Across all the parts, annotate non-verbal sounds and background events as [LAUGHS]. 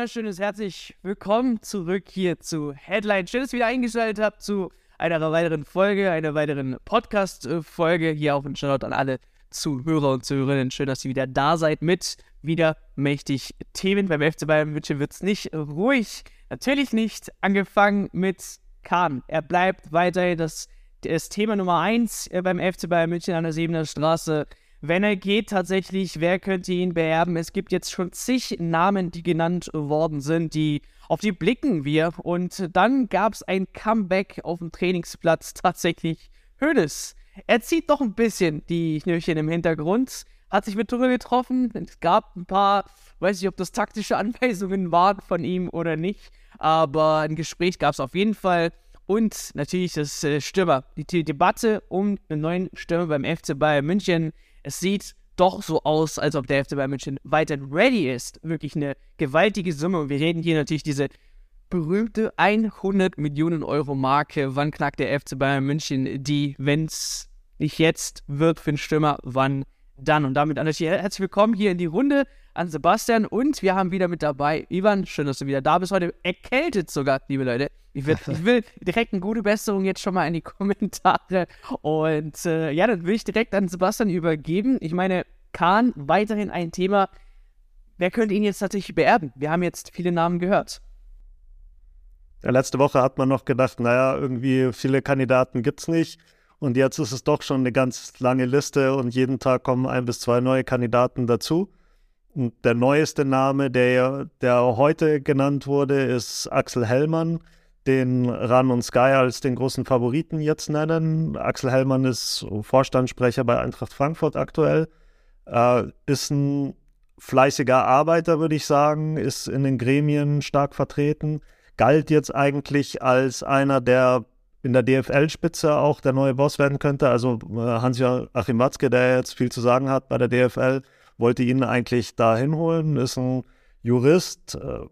wunderschönes herzlich willkommen zurück hier zu Headline. Schön, dass ihr wieder eingeschaltet habt zu einer weiteren Folge, einer weiteren Podcast-Folge. Hier auch ein Shoutout an alle Zuhörer und Zuhörerinnen. Schön, dass ihr wieder da seid mit wieder mächtig Themen. Beim FC Bayern München wird es nicht ruhig. Natürlich nicht. Angefangen mit Kahn. Er bleibt weiterhin das, das Thema Nummer 1 äh, beim FC Bayern München an der Siebener Straße. Wenn er geht, tatsächlich, wer könnte ihn beerben? Es gibt jetzt schon zig Namen, die genannt worden sind, die auf die blicken wir. Und dann gab es ein Comeback auf dem Trainingsplatz, [LAUGHS] tatsächlich Hönes. Er zieht doch ein bisschen die Knöchchen im Hintergrund, hat sich mit Tuchel getroffen. Es gab ein paar, weiß nicht, ob das taktische [LAUGHS] Anweisungen waren von ihm oder nicht, aber ein Gespräch gab es auf jeden Fall. Und natürlich das äh, Stürmer, die, die Debatte um einen neuen Stürmer beim FC Bayern München es sieht doch so aus, als ob der FC Bayern München weiterhin ready ist. Wirklich eine gewaltige Summe. Und wir reden hier natürlich diese berühmte 100 Millionen Euro Marke. Wann knackt der FC Bayern München die, wenn es nicht jetzt wird für den Stürmer, wann dann? Und damit herzlich willkommen hier in die Runde an Sebastian und wir haben wieder mit dabei Ivan. Schön, dass du wieder da bist. Heute erkältet sogar, liebe Leute. Ich will, ich will direkt eine gute Besserung jetzt schon mal in die [LAUGHS] Kommentare. Und äh, ja, dann will ich direkt an Sebastian übergeben. Ich meine, Kahn, weiterhin ein Thema. Wer könnte ihn jetzt tatsächlich beerben? Wir haben jetzt viele Namen gehört. Ja, letzte Woche hat man noch gedacht, naja, irgendwie viele Kandidaten gibt es nicht. Und jetzt ist es doch schon eine ganz lange Liste und jeden Tag kommen ein bis zwei neue Kandidaten dazu. Der neueste Name, der, der heute genannt wurde, ist Axel Hellmann, den Ran und Sky als den großen Favoriten jetzt nennen. Axel Hellmann ist Vorstandssprecher bei Eintracht Frankfurt aktuell, äh, ist ein fleißiger Arbeiter, würde ich sagen, ist in den Gremien stark vertreten, galt jetzt eigentlich als einer, der in der DFL-Spitze auch der neue Boss werden könnte. Also äh, Hans-Joachim Watzke, der jetzt viel zu sagen hat bei der DFL, wollte ihn eigentlich da hinholen, ist ein Jurist, äh,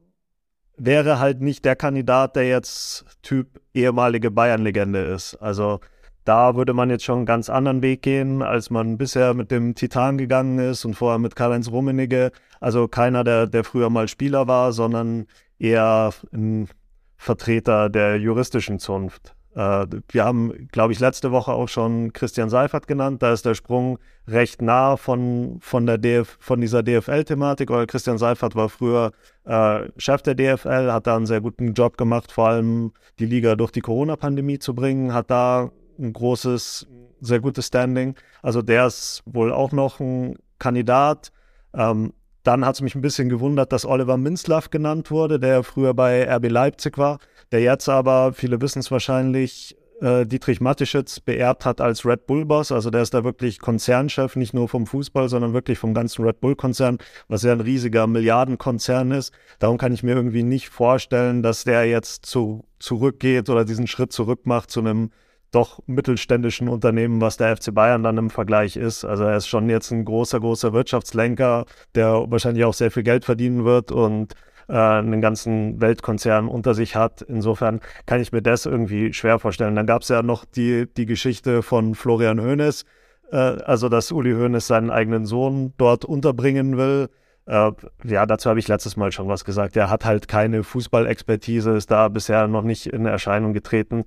wäre halt nicht der Kandidat, der jetzt Typ ehemalige Bayern-Legende ist. Also da würde man jetzt schon einen ganz anderen Weg gehen, als man bisher mit dem Titan gegangen ist und vorher mit Karl-Heinz Rummenigge. Also keiner, der, der früher mal Spieler war, sondern eher ein Vertreter der juristischen Zunft. Äh, wir haben, glaube ich, letzte Woche auch schon Christian Seifert genannt. Da ist der Sprung recht nah von, von, der DF, von dieser DFL-Thematik, weil Christian Seifert war früher äh, Chef der DFL, hat da einen sehr guten Job gemacht, vor allem die Liga durch die Corona-Pandemie zu bringen, hat da ein großes, sehr gutes Standing. Also der ist wohl auch noch ein Kandidat. Ähm, dann hat es mich ein bisschen gewundert, dass Oliver Minzlaff genannt wurde, der früher bei RB Leipzig war, der jetzt aber, viele wissen es wahrscheinlich, äh, Dietrich Mateschitz beerbt hat als Red Bull-Boss. Also der ist da wirklich Konzernchef, nicht nur vom Fußball, sondern wirklich vom ganzen Red Bull-Konzern, was ja ein riesiger Milliardenkonzern ist. Darum kann ich mir irgendwie nicht vorstellen, dass der jetzt zu, zurückgeht oder diesen Schritt zurück macht zu einem doch mittelständischen Unternehmen, was der FC Bayern dann im Vergleich ist. Also er ist schon jetzt ein großer, großer Wirtschaftslenker, der wahrscheinlich auch sehr viel Geld verdienen wird und äh, einen ganzen Weltkonzern unter sich hat. Insofern kann ich mir das irgendwie schwer vorstellen. Dann gab es ja noch die, die Geschichte von Florian Hoeneß, äh, also dass Uli Hoeneß seinen eigenen Sohn dort unterbringen will. Äh, ja, dazu habe ich letztes Mal schon was gesagt. Er hat halt keine Fußballexpertise, ist da bisher noch nicht in Erscheinung getreten.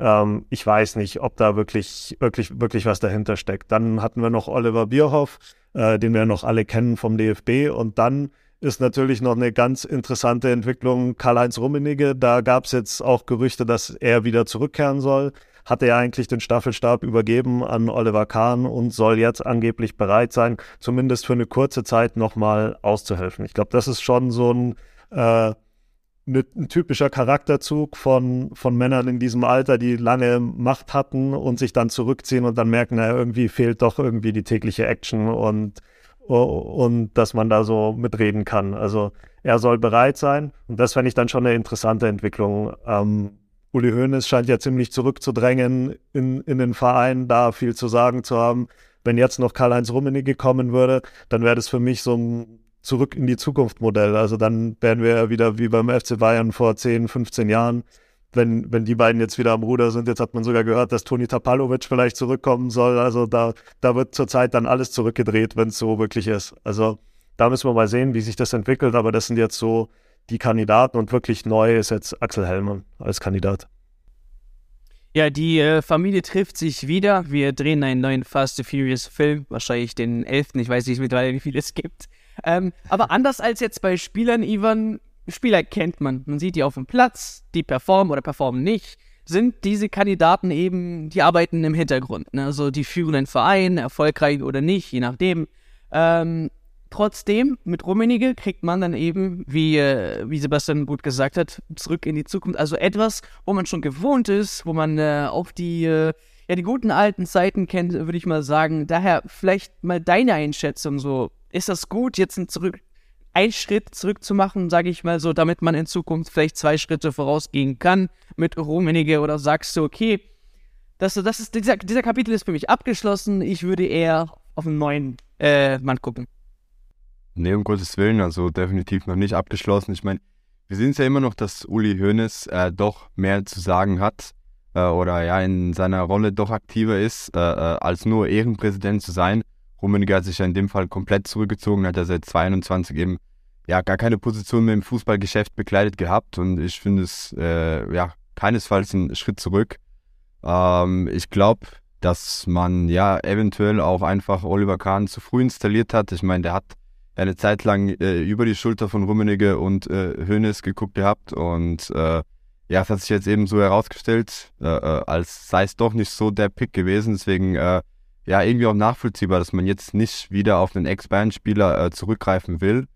Ähm, ich weiß nicht, ob da wirklich, wirklich, wirklich was dahinter steckt. Dann hatten wir noch Oliver Bierhoff, äh, den wir noch alle kennen vom DFB. Und dann ist natürlich noch eine ganz interessante Entwicklung Karl-Heinz Rummenigge. Da gab es jetzt auch Gerüchte, dass er wieder zurückkehren soll. Hatte er eigentlich den Staffelstab übergeben an Oliver Kahn und soll jetzt angeblich bereit sein, zumindest für eine kurze Zeit nochmal auszuhelfen. Ich glaube, das ist schon so ein äh, Ne, ein typischer Charakterzug von, von Männern in diesem Alter, die lange Macht hatten und sich dann zurückziehen und dann merken, naja, irgendwie fehlt doch irgendwie die tägliche Action und, und dass man da so mitreden kann. Also er soll bereit sein und das fände ich dann schon eine interessante Entwicklung. Ähm, Uli Hoeneß scheint ja ziemlich zurückzudrängen in, in den Verein, da viel zu sagen zu haben. Wenn jetzt noch Karl-Heinz Rummenigge kommen würde, dann wäre das für mich so ein zurück in die Zukunft Modell. Also dann wären wir wieder wie beim FC Bayern vor 10, 15 Jahren. Wenn, wenn die beiden jetzt wieder am Ruder sind, jetzt hat man sogar gehört, dass Toni Tapalovic vielleicht zurückkommen soll. Also da, da wird zurzeit dann alles zurückgedreht, wenn es so wirklich ist. Also da müssen wir mal sehen, wie sich das entwickelt. Aber das sind jetzt so die Kandidaten und wirklich neu ist jetzt Axel Hellmann als Kandidat. Ja, die äh, Familie trifft sich wieder. Wir drehen einen neuen Fast and Furious Film, wahrscheinlich den elften. Ich weiß nicht mittlerweile, wie viele es gibt. Ähm, aber anders als jetzt bei Spielern, Ivan, Spieler kennt man. Man sieht die auf dem Platz, die performen oder performen nicht. Sind diese Kandidaten eben, die arbeiten im Hintergrund. Ne? Also die führen einen Verein, erfolgreich oder nicht, je nachdem. Ähm, Trotzdem, mit Rummenigge kriegt man dann eben, wie, äh, wie Sebastian gut gesagt hat, zurück in die Zukunft. Also etwas, wo man schon gewohnt ist, wo man äh, auch die, äh, ja, die guten alten Zeiten kennt, würde ich mal sagen. Daher vielleicht mal deine Einschätzung so. Ist das gut, jetzt einen, zurück, einen Schritt zurück zu machen, sage ich mal so, damit man in Zukunft vielleicht zwei Schritte vorausgehen kann mit Rummenigge oder sagst du, okay, das, das ist, dieser, dieser Kapitel ist für mich abgeschlossen, ich würde eher auf einen neuen äh, Mann gucken. Nee, um Gottes Willen, also definitiv noch nicht abgeschlossen. Ich meine, wir sehen es ja immer noch, dass Uli Hoeneß äh, doch mehr zu sagen hat äh, oder ja in seiner Rolle doch aktiver ist, äh, äh als nur Ehrenpräsident zu sein. Rummenigge hat sich ja in dem Fall komplett zurückgezogen, hat er seit 22 eben ja gar keine Position mehr im Fußballgeschäft bekleidet gehabt und ich finde es äh, ja keinesfalls ein Schritt zurück. Ähm, ich glaube, dass man ja eventuell auch einfach Oliver Kahn zu früh installiert hat. Ich meine, der hat eine Zeit lang äh, über die Schulter von Rummenigge und äh, Hoeneß geguckt gehabt und äh, ja, es hat sich jetzt eben so herausgestellt, äh, äh, als sei es doch nicht so der Pick gewesen. Deswegen äh, ja irgendwie auch nachvollziehbar, dass man jetzt nicht wieder auf einen Ex-Bayern-Spieler äh, zurückgreifen will.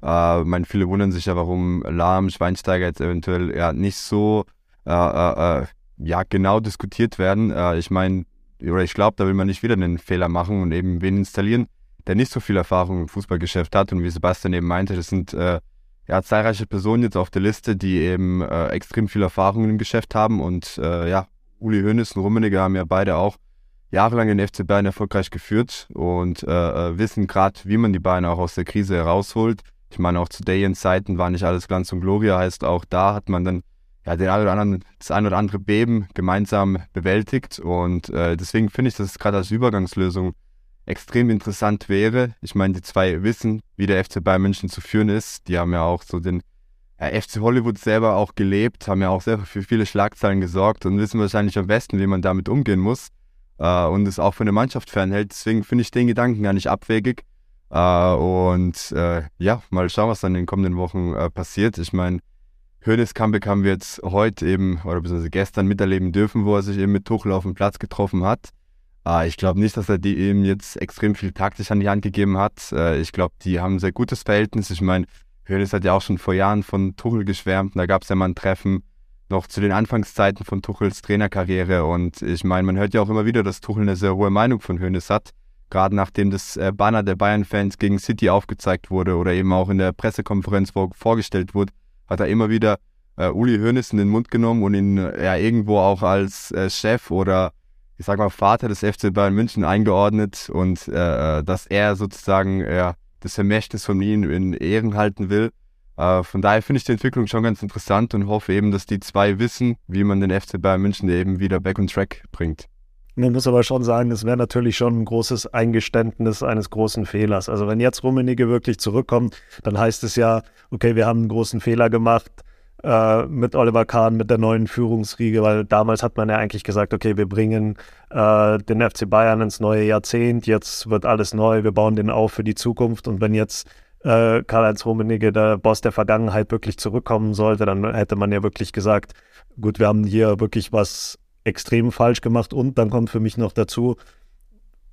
Äh, ich meine, viele wundern sich ja, warum Lahm, Schweinsteiger jetzt eventuell ja nicht so äh, äh, äh ja genau diskutiert werden. Äh, ich meine, oder ich glaube, da will man nicht wieder einen Fehler machen und eben wen installieren der nicht so viel Erfahrung im Fußballgeschäft hat. Und wie Sebastian eben meinte, das sind äh, ja zahlreiche Personen jetzt auf der Liste, die eben extrem viel Erfahrung im Geschäft haben. Und ja, Uli Hoeneß und Rummenigge haben ja beide auch jahrelang den FC Bayern erfolgreich geführt und äh, äh wissen gerade, wie man die Bayern auch aus der Krise herausholt. Ich meine, auch zu Dayens Zeiten war nicht alles Glanz und Gloria, heißt auch da hat man dann ja, den ein oder anderen, das ein oder andere Beben gemeinsam bewältigt. Und äh, deswegen finde ich das gerade als Übergangslösung extrem interessant wäre. Ich meine, die zwei wissen, wie der FC Bayern München zu führen ist. Die haben ja auch so den ja, FC Hollywood selber auch gelebt, haben ja auch selber für viele Schlagzeilen gesorgt und wissen wahrscheinlich am besten, wie man damit umgehen muss äh, und es auch für eine Mannschaft fernhält. Deswegen finde ich den Gedanken gar nicht abwegig. Äh, und äh, ja, mal schauen, was dann in den kommenden Wochen äh, passiert. Ich meine, Hönes Comeback haben wir jetzt heute eben, oder beziehungsweise gestern miterleben dürfen, wo er sich eben mit Tuchel auf dem Platz getroffen hat. Äh, ich glaube nicht, dass er die ihm jetzt extrem viel taktisch an die Hand gegeben hat. Äh, ich glaube, die haben ein sehr gutes Verhältnis. Ich meine, Hönes hat ja auch schon vor Jahren von Tuchel geschwärmt. Da gab es ja mal ein Treffen noch zu den Anfangszeiten von Tuchels Trainerkarriere. Und ich meine, man hört ja auch immer wieder, dass Tuchel eine sehr hohe Meinung von Hönes hat. Gerade nachdem das äh, Banner der Bayern-Fans gegen City aufgezeigt wurde oder eben auch in der Pressekonferenz vorgestellt wurde, hat er immer wieder äh, Uli Hoeneß in den Mund genommen und ihn äh, ja irgendwo auch als äh, Chef oder ich sag mal, Vater des FC Bayern München eingeordnet und äh, äh, dass er sozusagen ja, das Vermächtnis von ihm in Ehren halten will. Äh, von daher finde ich die Entwicklung schon ganz interessant und hoffe eben, dass die zwei wissen, wie man den FC Bayern München eben wieder back on track bringt. Man muss aber schon sagen, es wäre natürlich schon ein großes Eingeständnis eines großen Fehlers. Also wenn jetzt Rummenigge wirklich zurückkommt, dann heißt es ja, okay, wir haben einen großen Fehler gemacht, äh, mit Oliver Kahn, mit der neuen Führungsriege, weil damals hat man ja eigentlich gesagt, okay, wir bringen äh, den FC Bayern ins neue Jahrzehnt, jetzt wird alles neu, wir bauen den auf für die Zukunft und wenn jetzt äh, Karl-Heinz Rummenigge, der Boss der Vergangenheit, wirklich zurückkommen sollte, dann hätte man ja wirklich gesagt, gut, wir haben hier wirklich was extrem falsch gemacht und dann kommt für mich noch dazu,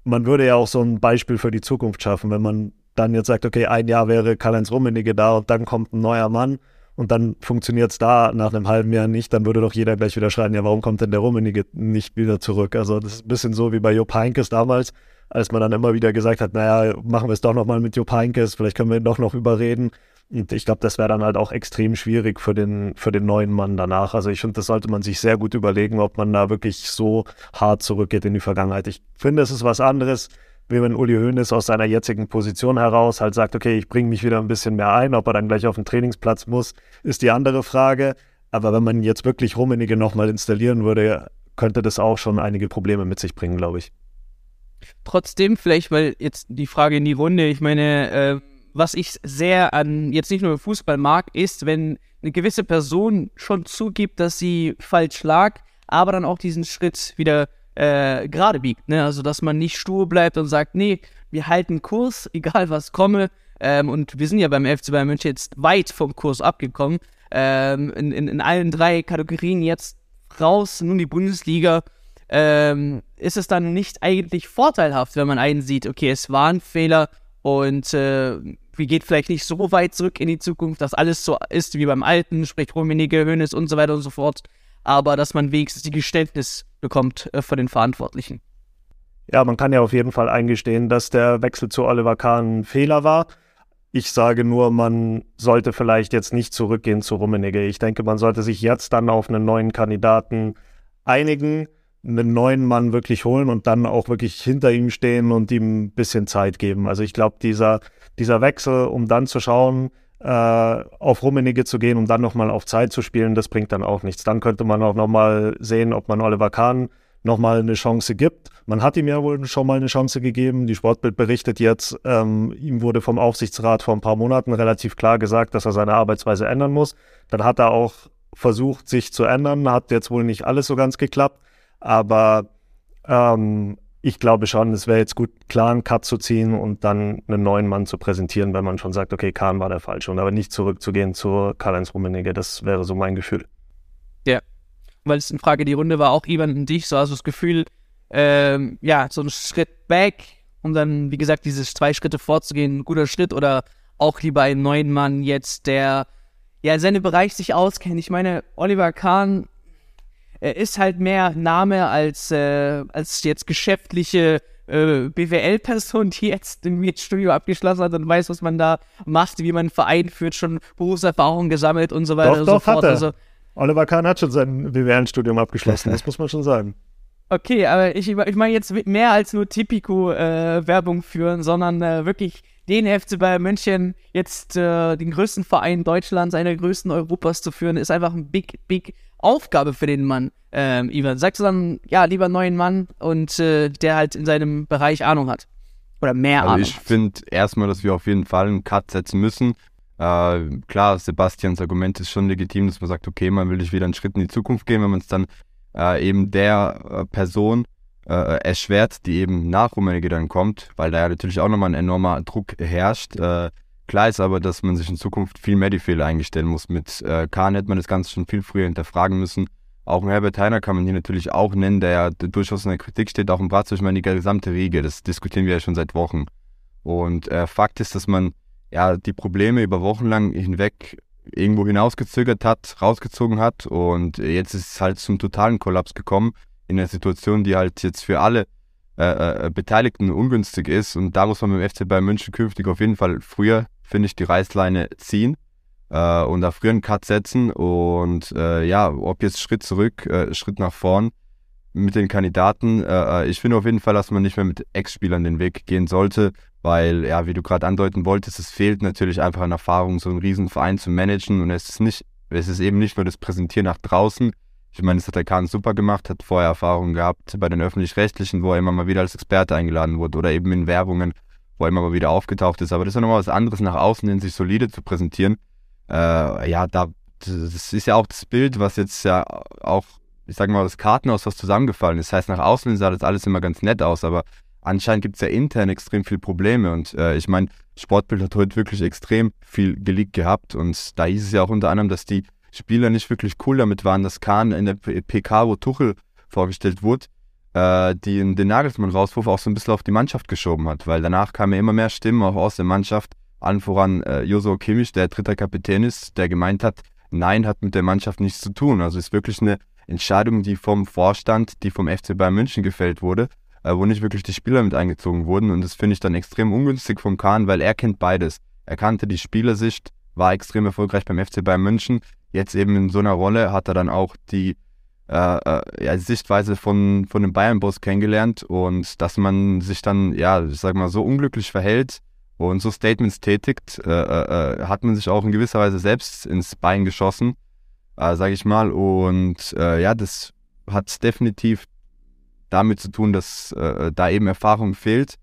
man würde ja auch so ein Beispiel für die Zukunft schaffen, wenn man dann jetzt sagt, okay, ein Jahr wäre Karl-Heinz Rummenigge da und dann kommt ein neuer Mann und dann funktioniert es da nach einem halben Jahr nicht, dann würde doch jeder gleich wieder schreien, ja, warum kommt denn der Rummenigge nicht wieder zurück? Also das ist ein bisschen so wie bei Jupp Heynckes damals, als man dann immer wieder gesagt hat, naja, machen wir es doch nochmal mit Jupp Heynckes, vielleicht können wir ihn doch noch überreden. Und ich glaube, das wäre dann halt auch extrem schwierig für den, für den neuen Mann danach. Also ich finde, das sollte man sich sehr gut überlegen, ob man da wirklich so hart zurückgeht in die Vergangenheit. Ich finde, es ist was anderes, wie wenn Uli Hoeneß aus seiner jetzigen Position heraus halt sagt, okay, ich bringe mich wieder ein bisschen mehr ein, ob er dann gleich auf den Trainingsplatz muss, ist die andere Frage. Aber wenn man jetzt wirklich Rummenigge nochmal installieren würde, könnte das auch schon einige Probleme mit sich bringen, glaube ich. Trotzdem, vielleicht mal jetzt die Frage in die Runde. Ich meine, äh, was ich sehr an jetzt nicht nur Fußball mag, ist, wenn eine gewisse Person schon zugibt, dass sie falsch lag, aber dann auch diesen Schritt wieder äh, gerade biegt. Ne? Also, dass man nicht stur bleibt und sagt, nee, wir halten Kurs, [LAUGHS] egal was komme. Ähm, und wir sind ja beim FC Bayern München jetzt weit vom Kurs abgekommen. Ähm, in, in, in allen drei Kategorien jetzt raus, nun die Bundesliga. Ähm, ist es dann nicht eigentlich vorteilhaft, wenn man einen sieht, okay, es war ein Fehler und äh, wir geht vielleicht nicht so weit zurück in die Zukunft, dass alles so ist wie beim Alten, sprich Rummenigge, Hönes und so weiter und so fort, aber dass man wenigstens die Geständnis bekommt äh, von den Verantwortlichen. Ja, man kann ja auf jeden Fall eingestehen, dass der Wechsel zu Oliver Kahn ein Fehler war. Ich sage nur, man sollte vielleicht jetzt nicht zurückgehen zu Rummenigge. Ich denke, man sollte sich jetzt dann auf einen neuen Kandidaten einigen, einen neuen Mann wirklich holen und dann auch wirklich hinter ihm stehen und ihm ein bisschen Zeit geben. Also ich glaube, dieser, dieser Wechsel, um dann zu schauen, äh, auf Rummenigge zu gehen, um dann nochmal auf Zeit zu spielen, das bringt dann auch nichts. Dann könnte man auch nochmal sehen, ob man Oliver Kahn nochmal eine Chance gibt. Man hat ihm ja wohl schon mal eine Chance gegeben. Die Sportbild berichtet jetzt, ähm, ihm wurde vom Aufsichtsrat vor ein paar Monaten relativ klar gesagt, dass er seine Arbeitsweise ändern muss. Dann hat er auch versucht, sich zu ändern, hat jetzt wohl nicht alles so ganz geklappt. Aber ähm, ich glaube schon, es wäre jetzt gut, klar einen Cut zu ziehen und dann einen neuen Mann zu präsentieren, wenn man schon sagt, okay, Kahn war der Falsche. Und aber nicht zurückzugehen zu Karl-Heinz Rummenigge, das wäre so mein Gefühl. Ja, weil es in Frage die Runde war, auch Ivan und dich, so hast du das Gefühl, ähm, ja, so ein Schritt back und dann, wie gesagt, diese zwei Schritte vorzugehen, ein guter Schritt oder auch lieber einen neuen Mann jetzt, der ja seine Bereich sich auskennt. Ich meine, Oliver Kahn er ist halt mehr Name als, äh, als jetzt geschäftliche äh, BWL-Person, die jetzt im Studio abgeschlossen hat und weiß, was man da macht, wie man einen Verein führt, schon Berufserfahrung gesammelt und so weiter doch, und doch, so fort. Hat er. Also, Oliver Kahn hat schon sein BWL-Studium abgeschlossen, [LAUGHS] das muss man schon sagen. Okay, aber ich, ich meine jetzt mehr als nur Tipico-Werbung äh, führen, sondern äh, wirklich den FC Bayern München jetzt äh, den größten Verein Deutschlands, einer der größten Europas zu führen, ist einfach ein big, big Aufgabe für den Mann. Ähm, Ivan, sagst du dann, ja, lieber einen neuen Mann und äh, der halt in seinem Bereich Ahnung hat? Oder mehr also Ahnung. Ich finde erstmal, dass wir auf jeden Fall einen Cut setzen müssen. Äh, klar, Sebastians Argument ist schon legitim, dass man sagt, okay, man will nicht wieder einen Schritt in die Zukunft gehen, wenn man es dann äh, eben der äh, Person äh, erschwert, die eben nach Rummenigge dann kommt, weil da ja natürlich auch nochmal ein enormer Druck herrscht. Äh, klar ist aber, dass man sich in Zukunft viel mehr die Fehler eingestellen muss. Mit äh, Kahn hätte man das Ganze schon viel früher hinterfragen müssen. Auch Herbert Heiner kann man hier natürlich auch nennen, der ja durchaus in der Kritik steht, auch im Bratz, ich meine, die gesamte Riege, das diskutieren wir ja schon seit Wochen. Und äh, Fakt ist, dass man ja die Probleme über Wochen lang hinweg irgendwo hinausgezögert hat, rausgezogen hat und jetzt ist es halt zum totalen Kollaps gekommen in einer Situation, die halt jetzt für alle äh, äh, Beteiligten ungünstig ist. Und da muss man mit dem FC Bayern München künftig auf jeden Fall früher, finde ich, die Reißleine ziehen äh, und da früher einen Cut setzen. Und äh, ja, ob jetzt Schritt zurück, äh, Schritt nach vorn mit den Kandidaten. Äh, ich finde auf jeden Fall, dass man nicht mehr mit Ex-Spielern den Weg gehen sollte, weil, ja, wie du gerade andeuten wolltest, es fehlt natürlich einfach an Erfahrung, so einen riesen Verein zu managen. Und es ist nicht, es ist eben nicht nur das Präsentieren nach draußen, ich meine, das hat der Kahn super gemacht, hat vorher Erfahrungen gehabt bei den Öffentlich-Rechtlichen, wo er immer mal wieder als Experte eingeladen wurde oder eben in Werbungen, wo er immer wieder aufgetaucht ist. Aber das ist ja nochmal was anderes, nach außen hin sich solide zu präsentieren. Äh, ja, da, das ist ja auch das Bild, was jetzt ja auch, ich sage mal, das Kartenhaus, was zusammengefallen ist. Das heißt, nach außen sah das alles immer ganz nett aus, aber anscheinend gibt es ja intern extrem viele Probleme. Und äh, ich meine, Sportbild hat heute wirklich extrem viel geleakt gehabt. Und da hieß es ja auch unter anderem, dass die Spieler nicht wirklich cool damit waren, dass Kahn in der PK, wo Tuchel vorgestellt wurde, äh, die, den Nagelsmann-Rauswurf auch so ein bisschen auf die Mannschaft geschoben hat, weil danach kamen immer mehr Stimmen auch aus der Mannschaft, allen voran äh, Joso Kimmich, der dritter Kapitän ist, der gemeint hat, nein, hat mit der Mannschaft nichts zu tun. Also ist wirklich eine Entscheidung, die vom Vorstand, die vom FC Bayern München gefällt wurde, äh, wo nicht wirklich die Spieler mit eingezogen wurden. Und das finde ich dann extrem ungünstig vom Kahn, weil er kennt beides. Er kannte die Spielersicht, war extrem erfolgreich beim FC Bayern München, jetzt eben in so einer Rolle hat er dann auch die äh, ja, Sichtweise von, von dem Bayern-Boss kennengelernt und dass man sich dann, ja, ich sag mal, so unglücklich verhält und so Statements tätigt, äh, äh, äh hat man sich auch in gewisser Weise selbst ins Bein geschossen, äh, sage ich mal. Und äh, ja, das hat definitiv damit zu tun, dass da eben Erfahrung fehlt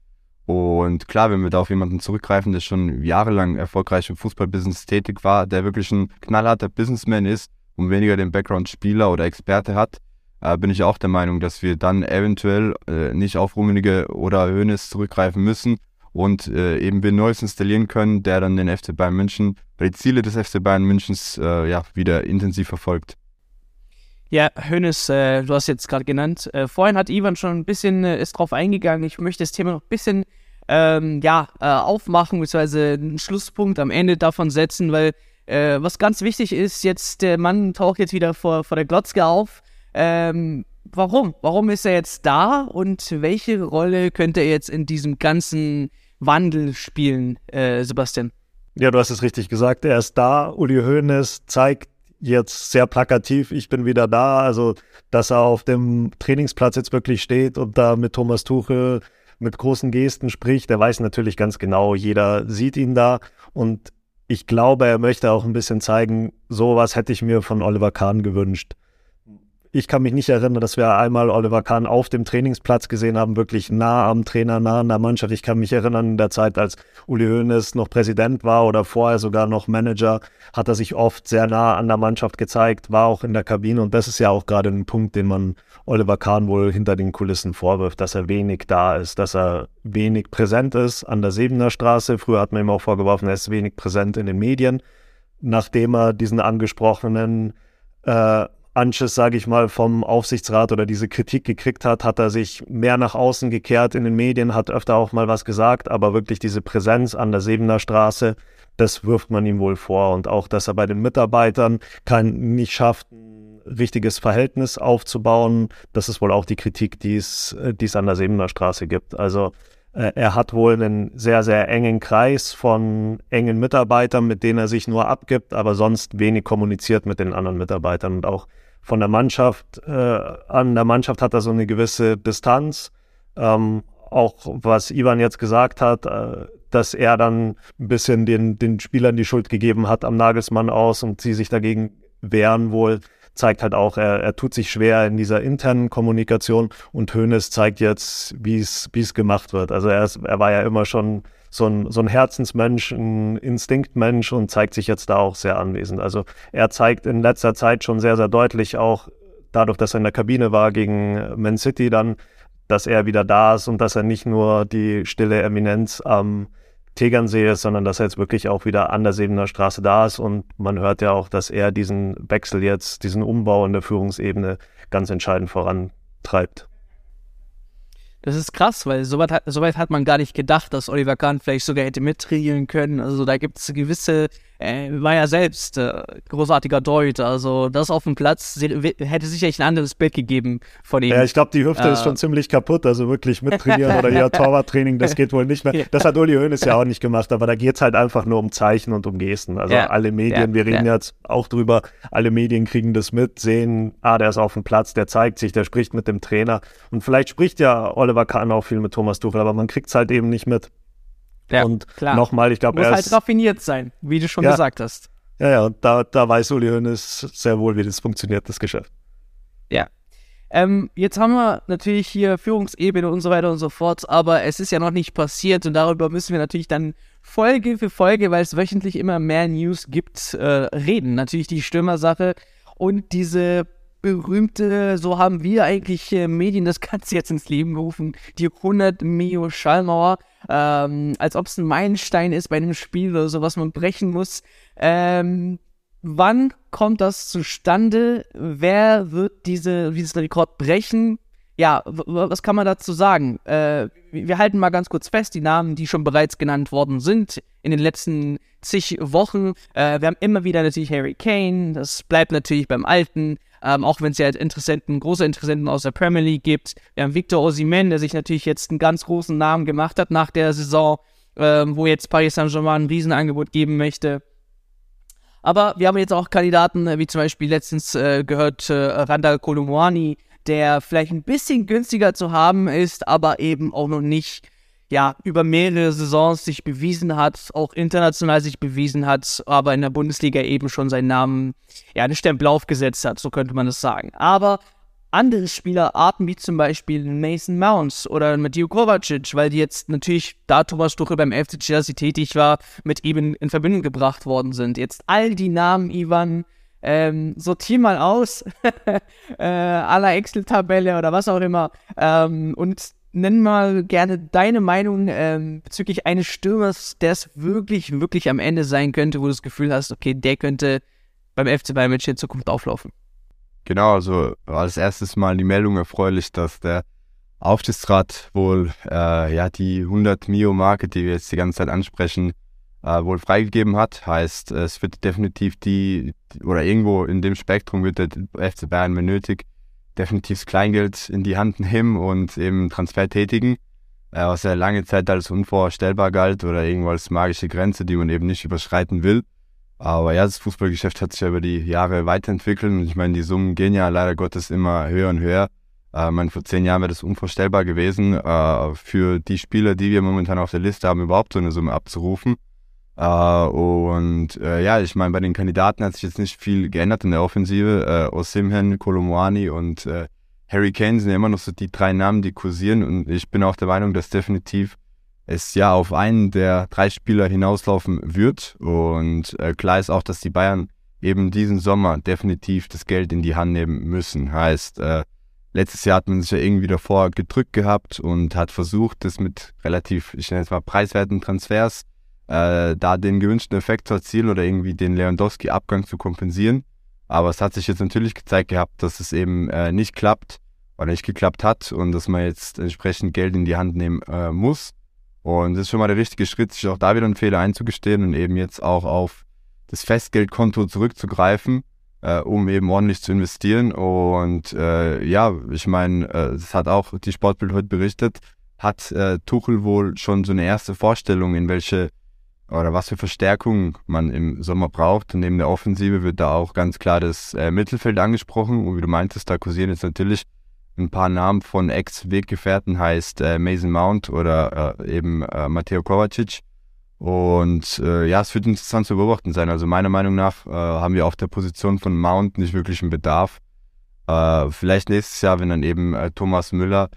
Und klar, wenn wir da auf jemanden zurückgreifen, der schon jahrelang erfolgreich im Fußballbusiness tätig war, der wirklich ein knallharter Businessman ist und weniger den Background Spieler oder Experte hat, äh, bin ich auch der Meinung, dass wir dann eventuell äh, nicht auf Rummenige oder Hoeneß zurückgreifen müssen und äh, eben wir Neues installieren können, der dann den FC Bayern München, die Ziele des FC Bayern Münchens äh, ja, wieder intensiv verfolgt. Ja, Hönes, äh, du hast jetzt gerade genannt. Äh, vorhin hat Ivan schon ein bisschen ist drauf eingegangen. Ich möchte das Thema noch ein bisschen ähm, ja, äh, aufmachen, beziehungsweise einen Schlusspunkt am Ende davon setzen, weil äh, was ganz wichtig ist, jetzt der Mann taucht jetzt wieder vor, vor der Glotzke auf. Ähm, warum? Warum ist er jetzt da und welche Rolle könnte er jetzt in diesem ganzen Wandel spielen, äh, Sebastian? Ja, du hast es richtig gesagt. Er ist da. Uli Hoeneß zeigt jetzt sehr plakativ, ich bin wieder da. Also, dass er auf dem Trainingsplatz jetzt wirklich steht und da mit Thomas Tuchel mit großen Gesten spricht. Der weiß natürlich ganz genau, jeder sieht ihn da. Und ich glaube, er möchte auch ein bisschen zeigen, sowas hätte ich mir von Oliver Kahn gewünscht ich kann mich nicht erinnern, dass wir einmal Oliver Kahn auf dem Trainingsplatz gesehen haben, wirklich nah am Trainer, nah an der Mannschaft. Ich kann mich erinnern, in der Zeit, als Uli Hoeneß noch Präsident war oder vorher sogar noch Manager, hat er sich oft sehr nah an der Mannschaft gezeigt, war auch in der Kabine und das ist ja auch gerade ein Punkt, den man Oliver Kahn wohl hinter den Kulissen vorwirft, dass er wenig da ist, dass er wenig präsent ist an der Sebener Straße. Früher hat man ihm auch vorgeworfen, er ist wenig präsent in den Medien, nachdem er diesen angesprochenen äh, Anschiss, sage ich mal, vom Aufsichtsrat oder diese Kritik gekriegt hat, hat er sich mehr nach außen gekehrt in den Medien, hat öfter auch mal was gesagt, aber wirklich diese Präsenz an der Sebener Straße, das wirft man ihm wohl vor. Und auch, dass er bei den Mitarbeitern kein, nicht schafft, ein richtiges Verhältnis aufzubauen, das ist wohl auch die Kritik, die es, die es an der Sebener Straße gibt. Also äh, er hat wohl einen sehr, sehr engen Kreis von engen Mitarbeitern, mit denen er sich nur abgibt, aber sonst wenig kommuniziert mit den anderen Mitarbeitern und auch von der Mannschaft, äh, an der Mannschaft hat er so eine gewisse Distanz. Ähm, auch was Ivan jetzt gesagt hat, äh, dass er dann ein bisschen den, den Spielern die Schuld gegeben hat am Nagelsmann aus und sie sich dagegen wehren wohl, zeigt halt auch, er, er tut sich schwer in dieser internen Kommunikation und Hoeneß zeigt jetzt, wie es gemacht wird. Also er, ist, er war ja immer schon so ein, so ein Herzensmensch, ein Instinktmensch und zeigt sich jetzt da auch sehr anwesend. Also er zeigt in letzter Zeit schon sehr, sehr deutlich auch dadurch, dass er in der Kabine war gegen Man City dann, dass er wieder da ist und dass er nicht nur die stille Eminenz am Tegernsee ist, sondern dass er jetzt wirklich auch wieder an der Sebener Straße da ist und man hört ja auch, dass er diesen Wechsel jetzt, diesen Umbau in der Führungsebene ganz entscheidend vorantreibt. Das ist krass, weil soweit hat, so hat man gar nicht gedacht, dass Oliver Kahn vielleicht sogar hätte mittrainieren können. Also da gibt es gewisse, äh, war ja selbst äh, großartiger Deut. Also das auf dem Platz hätte sicherlich ein anderes Bild gegeben von ihm. Ja, ich glaube, die Hüfte äh, ist schon ziemlich kaputt. Also wirklich mittrainieren oder ja [LAUGHS] Torwarttraining, das geht wohl nicht mehr. Das hat Uli Hoeneß ja auch nicht gemacht, aber da geht es halt einfach nur um Zeichen und um Gesten. Also ja, alle Medien, ja, wir reden ja. jetzt auch drüber, alle Medien kriegen das mit, sehen, ah, der ist auf dem Platz, der zeigt sich, der spricht mit dem Trainer. Und vielleicht spricht ja Oliver Kahn auch viel mit Thomas Tuchel, aber man kriegt es halt eben nicht mit. Ja, und nochmal, ich glaube, er ist halt raffiniert sein, wie du schon ja, gesagt hast. Ja, ja, und da, da weiß Uli Hoeneß sehr wohl, wie das funktioniert, das Geschäft. Ja. Ähm, jetzt haben wir natürlich hier Führungsebene und so weiter und so fort, aber es ist ja noch nicht passiert und darüber müssen wir natürlich dann Folge für Folge, weil es wöchentlich immer mehr News gibt, äh, reden. Natürlich die Stürmersache und diese berühmte, so haben wir eigentlich äh, Medien das Ganze jetzt ins Leben gerufen, die 100 Mio Schallmauer, ähm, als ob es ein Meilenstein ist bei einem Spiel oder so, was man brechen muss. Ähm, wann kommt das zustande? Wer wird diese, diesen Rekord brechen? Ja, was kann man dazu sagen? Äh, wir halten mal ganz kurz fest, die Namen, die schon bereits genannt worden sind in den letzten zig Wochen. Äh, wir haben immer wieder natürlich Harry Kane, das bleibt natürlich beim Alten ähm, auch wenn es ja Interessenten, große Interessenten aus der Premier League gibt. Wir haben Victor Osimhen, der sich natürlich jetzt einen ganz großen Namen gemacht hat nach der Saison, ähm, wo jetzt Paris Saint-Germain ein Riesenangebot geben möchte. Aber wir haben jetzt auch Kandidaten, äh, wie zum Beispiel letztens äh, gehört äh, Randall Kolumwani, der vielleicht ein bisschen günstiger zu haben ist, aber eben auch noch nicht ja, über mehrere Saisons sich bewiesen hat, auch international sich bewiesen hat, aber in der Bundesliga eben schon seinen Namen, ja, einen Stempel aufgesetzt hat, so könnte man es sagen. Aber andere Spielerarten, wie zum Beispiel Mason Mounts oder Matthew Kovacic, weil die jetzt natürlich, da Thomas Tuchel beim FC Chelsea tätig war, mit eben in Verbindung gebracht worden sind. Jetzt all die Namen, Ivan, ähm, sortier mal aus, [LAUGHS] äh, aller Excel-Tabelle oder was auch immer, ähm, und nenn mal gerne deine Meinung ähm, bezüglich eines Stürmers, der es wirklich, wirklich am Ende sein könnte, wo du das Gefühl hast, okay, der könnte beim FC Bayern München in Zukunft auflaufen. Genau, also als erstes mal die Meldung erfreulich, dass der Aufsichtsrat wohl äh, ja die 100 Mio Marke, die wir jetzt die ganze Zeit ansprechen, äh, wohl freigegeben hat. Heißt, es wird definitiv die oder irgendwo in dem Spektrum wird der FC Bayern benötigt, definitiv das Kleingeld in die Hand nehmen und eben Transfer tätigen, äh, was ja lange Zeit als unvorstellbar galt oder irgendwo als magische Grenze, die man eben nicht überschreiten will. Aber ja, das Fußballgeschäft hat sich ja über die Jahre weiterentwickelt und ich meine, die Summen gehen ja leider Gottes immer höher und höher. Äh, meine, vor zehn Jahren wäre das unvorstellbar gewesen, äh, für die Spieler, die wir momentan auf der Liste haben, überhaupt so eine Summe abzurufen. Äh, und äh, ja, ich meine, bei den Kandidaten hat sich jetzt nicht viel geändert in der Offensive. Äh, Osimhen, Kolomwani und äh, Harry Kane sind ja immer noch so die drei Namen, die kursieren. Und ich bin auch der Meinung, dass definitiv es ja auf einen der drei Spieler hinauslaufen wird. Und äh, klar ist auch, dass die Bayern eben diesen Sommer definitiv das Geld in die Hand nehmen müssen. Heißt, äh, letztes Jahr hat man sich ja irgendwie davor gedrückt gehabt und hat versucht, das mit relativ, ich nenne es mal, preiswerten Transfers da den gewünschten Effekt zu erzielen oder irgendwie den Lewandowski-Abgang zu kompensieren. Aber es hat sich jetzt natürlich gezeigt gehabt, dass es eben äh, nicht klappt oder nicht geklappt hat und dass man jetzt entsprechend Geld in die Hand nehmen äh, muss. Und das ist schon mal der richtige Schritt, sich auch da wieder einen Fehler einzugestehen und eben jetzt auch auf das Festgeldkonto zurückzugreifen, äh, um eben ordentlich zu investieren. Und äh, ja, ich meine, äh, das hat auch die Sportbild heute berichtet, hat äh, Tuchel wohl schon so eine erste Vorstellung, in welche oder was für Verstärkung man im Sommer braucht. Und neben der Offensive wird da auch ganz klar das äh, Mittelfeld angesprochen. Und wie du meintest, da kursieren jetzt natürlich ein paar Namen von Ex-Weggefährten, heißt äh, Mason Mount oder äh, eben äh, Matteo Kovacic. Und äh, ja, es wird interessant zu beobachten sein. Also meiner Meinung nach äh, haben wir auf der Position von Mount nicht wirklich einen Bedarf. Vielleicht nächstes Jahr, wenn dann eben Thomas Müller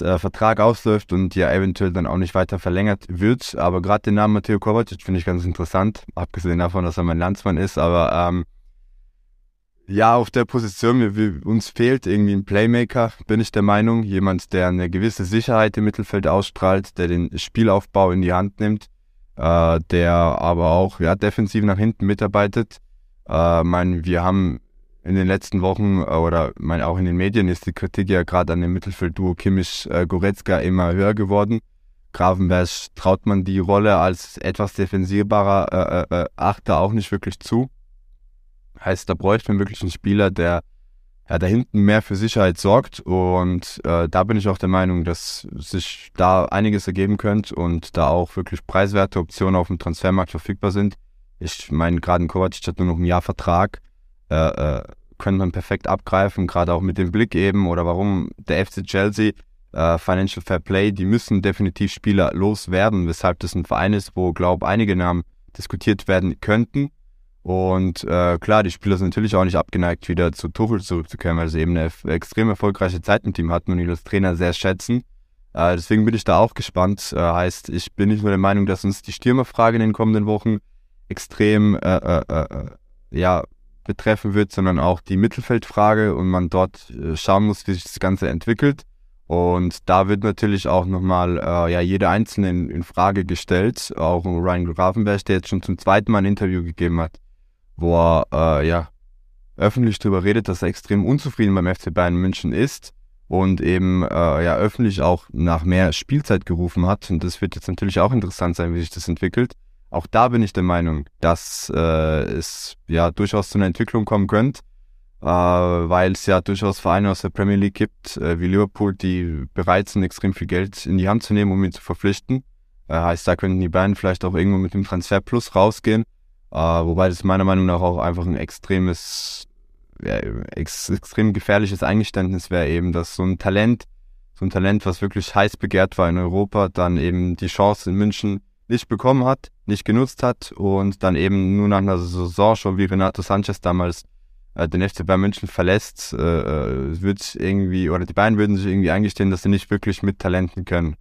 äh, Vertrag ausläuft und ja eventuell dann auch nicht weiter verlängert wird. Aber gerade den Namen Matteo Kovacic finde ich ganz interessant, abgesehen davon, dass er mein Landsmann ist. Aber ähm, ja, auf der Position, wir, wir, uns fehlt irgendwie ein Playmaker, bin ich der Meinung. Jemand, der eine gewisse Sicherheit im Mittelfeld ausstrahlt, der den Spielaufbau in die Hand nimmt, äh, der aber auch ja, defensiv nach hinten mitarbeitet. Äh, mein, wir haben in den letzten Wochen äh, oder mein, auch in den Medien ist die Kritik ja gerade an dem Mittelfeldduo Kimmich-Goretzka äh, immer höher geworden. Gravenberg traut man die Rolle als etwas defensierbarer äh, äh, Achter auch nicht wirklich zu. Heißt, da bräuchte man wirklich einen Spieler, der ja, da hinten mehr für Sicherheit sorgt. Und äh, da bin ich auch der Meinung, dass sich da einiges ergeben könnte und da auch wirklich preiswerte Optionen auf dem Transfermarkt verfügbar sind. Ich meine, gerade Kovacic hat nur noch ein Jahr Vertrag äh, äh, können man perfekt abgreifen, gerade auch mit dem Blick eben oder warum der FC Chelsea äh, Financial Fair Play, die müssen definitiv Spieler loswerden, weshalb das ein Verein ist, wo, glaube einige Namen diskutiert werden könnten. Und äh, klar, die Spieler sind natürlich auch nicht abgeneigt, wieder zu Tuchel zurückzukehren, weil sie eben eine extrem erfolgreiche Zeit im Team hatten und ihn als Trainer sehr schätzen. Äh, deswegen bin ich da auch gespannt. Äh, heißt, ich bin nicht nur der Meinung, dass uns die Stürmerfrage in den kommenden Wochen extrem äh, äh, äh, ja, betreffen wird, sondern auch die Mittelfeldfrage und man dort äh, schauen muss, wie sich das Ganze entwickelt. Und da wird natürlich auch nochmal äh, ja, jede Einzelne in, in, Frage gestellt. Auch Ryan Grafenberg, der jetzt schon zum zweiten Mal ein Interview gegeben hat, wo er äh, ja, öffentlich darüber redet, dass er extrem unzufrieden beim FC Bayern München ist und eben äh, ja öffentlich auch nach mehr Spielzeit gerufen hat. Und das wird jetzt natürlich auch interessant sein, wie sich das entwickelt. Auch da bin ich der Meinung, dass äh, es ja durchaus zu einer Entwicklung kommen könnte, äh, weil es ja durchaus Vereine aus der Premier League gibt, äh, wie Liverpool, die bereit sind, extrem viel Geld in die Hand zu nehmen, um ihn zu verpflichten. Äh, heißt, da könnten die Bayern vielleicht auch irgendwo mit dem Transfer Plus rausgehen, äh, wobei das meiner Meinung nach auch einfach ein extremes, ja, ex extrem gefährliches Eingeständnis wäre eben, dass so ein Talent, so ein Talent, was wirklich heiß begehrt war in Europa, dann eben die Chance in München nicht bekommen hat, nicht genutzt hat und dann eben nur nach einer Saison schon wie Renato Sanchez damals äh, den FC Bayern München verlässt, äh, äh wird irgendwie, oder die Bayern würden sich irgendwie eingestehen, dass sie nicht wirklich mit Talenten können.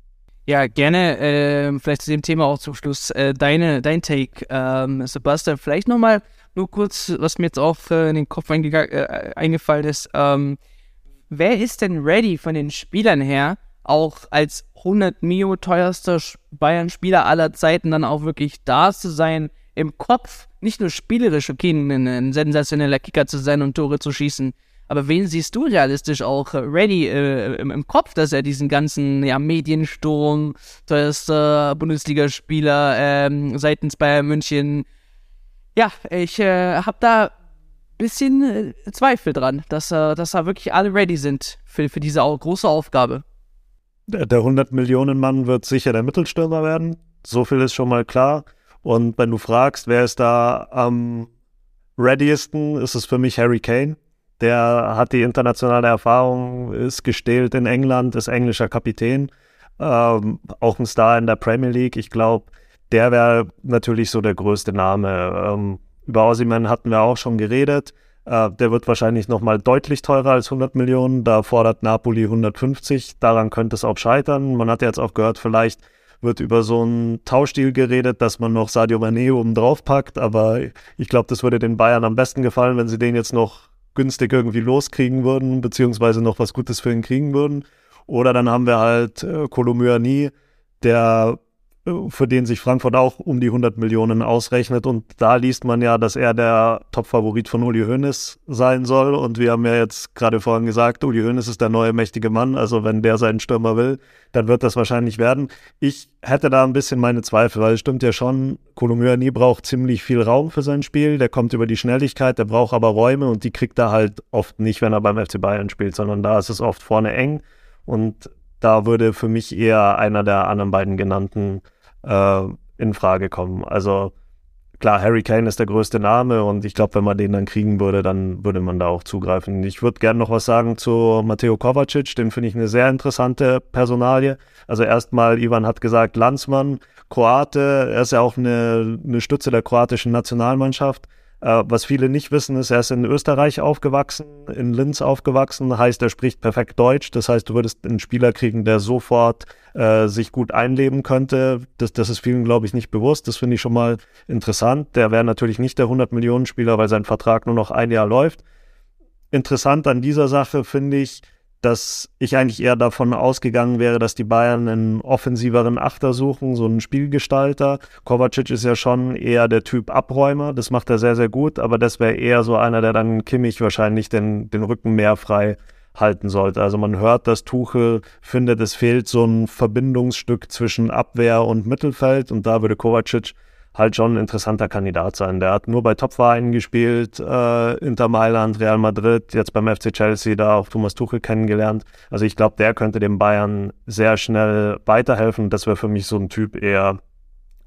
Ja, gerne. Äh, vielleicht zu dem Thema auch zum Schluss äh, deine, dein Take, ähm, Sebastian. Vielleicht nochmal nur kurz, was mir jetzt auch äh, in den Kopf eingefallen ist. Ähm, wer ist denn ready von den Spielern her, auch als 100 Mio teuerster Bayern-Spieler aller Zeiten dann auch wirklich da zu sein, im Kopf, nicht nur spielerisch, okay, ein, ein sensationeller Kicker zu sein und Tore zu schießen, aber wen siehst du realistisch auch ready äh, im, im, Kopf, dass er diesen ganzen ja, Mediensturm, teuerster Bundesligaspieler ähm, seitens Bayern München, ja, ich äh, habe da ein bisschen äh, Zweifel dran, dass, äh, dass da wirklich alle ready sind für, für diese große Aufgabe. Der, der 100 Millionen Mann wird sicher der Mittelstürmer werden. So viel ist schon mal klar. Und wenn du fragst, wer ist da am readiesten, ist es für mich Harry Kane. Der hat die internationale Erfahrung, ist gestählt in England, ist englischer Kapitän, ähm, auch ein Star in der Premier League. Ich glaube, der wäre natürlich so der größte Name. Ähm, über Ossiman hatten wir auch schon geredet. Äh, der wird wahrscheinlich nochmal deutlich teurer als 100 Millionen. Da fordert Napoli 150. Daran könnte es auch scheitern. Man hat jetzt auch gehört, vielleicht wird über so einen Tauschstil geredet, dass man noch Sadio Mané oben drauf packt. Aber ich glaube, das würde den Bayern am besten gefallen, wenn sie den jetzt noch günstig irgendwie loskriegen würden, beziehungsweise noch was Gutes für ihn kriegen würden. Oder dann haben wir halt äh, Kolomyani, der für den sich Frankfurt auch um die 100 Millionen ausrechnet. Und da liest man ja, dass er der Top-Favorit von Uli Hoeneß sein soll. Und wir haben ja jetzt gerade vorhin gesagt, Uli Hoeneß ist der neue mächtige Mann. Also wenn der seinen Stürmer will, dann wird das wahrscheinlich werden. Ich hätte da ein bisschen meine Zweifel, weil es stimmt ja schon, Kolomyani braucht ziemlich viel Raum für sein Spiel. Der kommt über die Schnelligkeit, der braucht aber Räume und die kriegt er halt oft nicht, wenn er beim FC Bayern spielt, sondern da ist es oft vorne eng. Und da würde für mich eher einer der anderen beiden genannten äh, in Frage kommen. Also klar, Harry Kane ist der größte Name und ich glaube, wenn man den dann kriegen würde, dann würde man da auch zugreifen. Ich würde gerne noch was sagen zu Matteo Kovacic, den finde ich eine sehr interessante Personalie. Also erstmal, Ivan hat gesagt, Landsmann, Kroate, er ist ja auch eine, eine Stütze der kroatischen Nationalmannschaft. Äh, was viele nicht wissen, ist, er ist in Österreich aufgewachsen, in Linz aufgewachsen, heißt, er spricht perfekt Deutsch. Das heißt, du würdest einen Spieler kriegen, der sofort äh, sich gut einleben könnte. Das, das ist vielen, glaube ich, nicht bewusst. Das finde ich schon mal interessant. Der wäre natürlich nicht der 100-Millionen-Spieler, weil sein Vertrag nur noch ein Jahr läuft. Interessant an dieser Sache finde ich, dass ich eigentlich eher davon ausgegangen wäre, dass die Bayern einen offensiveren Achter suchen, so einen Spielgestalter. Kovacic ist ja schon eher der Typ Abräumer, das macht er sehr, sehr gut, aber das wäre eher so einer, der dann Kimmich wahrscheinlich den, den Rücken mehr frei halten sollte. Also man hört, dass Tuchel findet, es fehlt so ein Verbindungsstück zwischen Abwehr und Mittelfeld und da würde Kovacic halt schon ein interessanter Kandidat sein. Der hat nur bei Topvereinen gespielt, äh, Inter Mailand, Real Madrid, jetzt beim FC Chelsea, da auch Thomas Tuchel kennengelernt. Also ich glaube, der könnte dem Bayern sehr schnell weiterhelfen. Das wäre für mich so ein Typ eher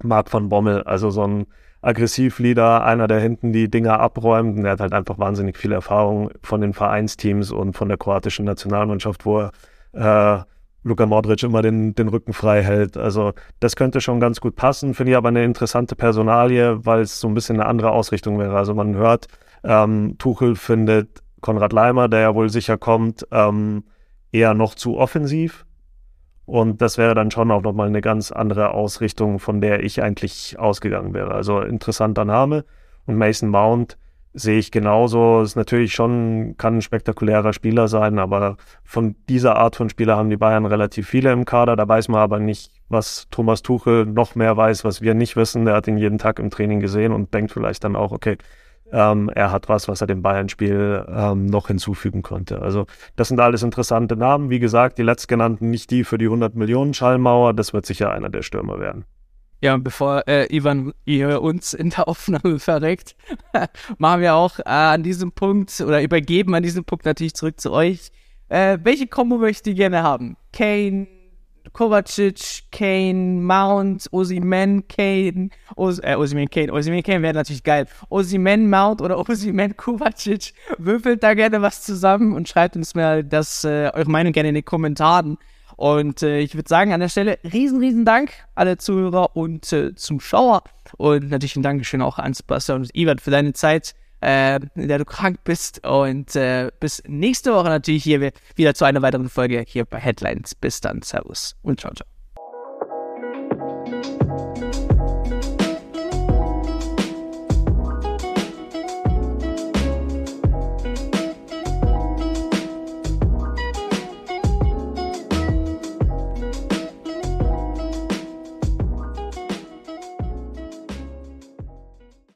Marc von Bommel, also so ein Aggressivleader, einer, der hinten die Dinger abräumt. Und der hat halt einfach wahnsinnig viel Erfahrung von den Vereinsteams und von der kroatischen Nationalmannschaft, wo er äh, Luka Modric immer den, den Rücken frei hält. Also das könnte schon ganz gut passen, finde ich aber eine interessante Personalie, weil es so ein bisschen eine andere Ausrichtung wäre. Also man hört, ähm, Tuchel findet Konrad Leimer, der ja wohl sicher kommt, ähm, eher noch zu offensiv. Und das wäre dann schon auch nochmal eine ganz andere Ausrichtung, von der ich eigentlich ausgegangen wäre. Also interessanter Name. Und Mason Mount sehe ich genauso. Ist natürlich schon, kann ein spektakulärer Spieler sein, aber von dieser Art von Spieler haben die Bayern relativ viele im Kader. Da weiß man aber nicht, was Thomas Tuchel noch mehr weiß, was wir nicht wissen. Der hat ihn jeden Tag im Training gesehen und denkt vielleicht dann auch, okay, ähm, er hat was, was er dem Bayern-Spiel ähm, noch hinzufügen konnte. Also das sind alles interessante Namen. Wie gesagt, die letztgenannten nicht die für die 100 Millionen Schallmauer. Das wird sicher einer der Stürmer werden. Ja, und bevor äh, Ivan ihr uns in der Aufnahme verreckt, [LAUGHS] machen wir auch äh, an diesem Punkt oder übergeben an diesem Punkt natürlich zurück zu euch. Äh, welche Kombo möchtet ihr gerne haben? Kane, Kovacic, Kane, Mount, Osimen, Kane, Os äh, Osimen, Kane, Osimen, Kane wäre natürlich geil. Osimen, Mount oder [LAUGHS] Osimen, Kovacic, würfelt da gerne was zusammen und schreibt uns mal das, äh, eure Meinung gerne in den Kommentaren. Und äh, ich würde sagen, an der Stelle riesen, riesen Dank alle Zuhörer und äh, Zuschauer. Und natürlich ein Dankeschön auch an Sebastian und Ivan für deine Zeit. äh, in der du krank bist. Und äh, bis nächste Woche natürlich hier wieder zu einer weiteren Folge hier bei Headlines. Bis dann, Servus und ciao, ciao.